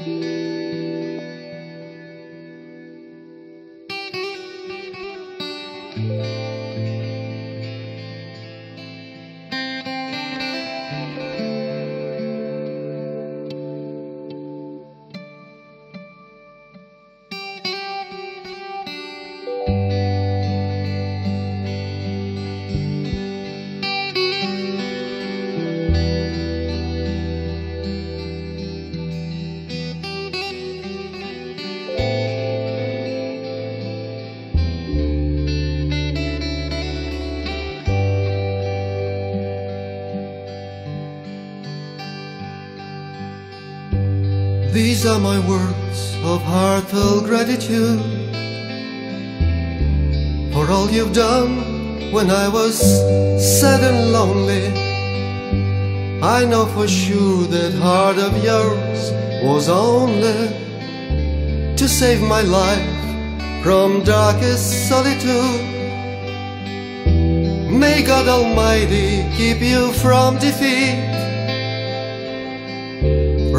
thank you. These are my words of heartfelt gratitude for all you've done when I was sad and lonely. I know for sure that heart of yours was only to save my life from darkest solitude. May God Almighty keep you from defeat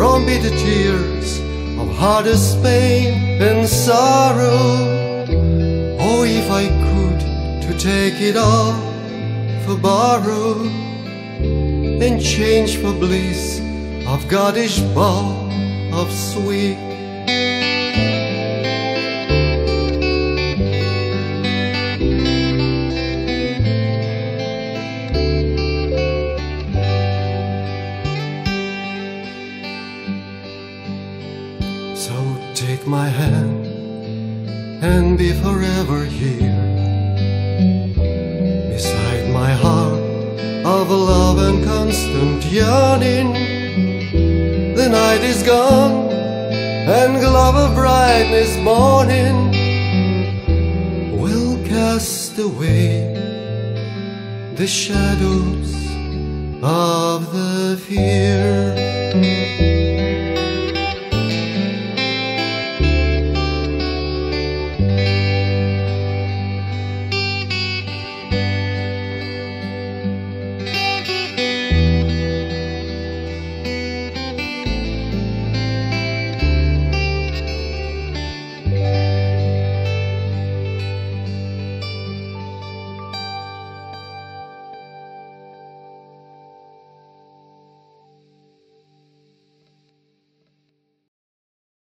from bitter tears of hardest pain and sorrow. Oh, if I could to take it all for borrow and change for bliss of Godish ball of sweet. Take my hand and be forever here beside my heart of love and constant yearning. The night is gone and glow of brightness morning will cast away the shadows of the fear.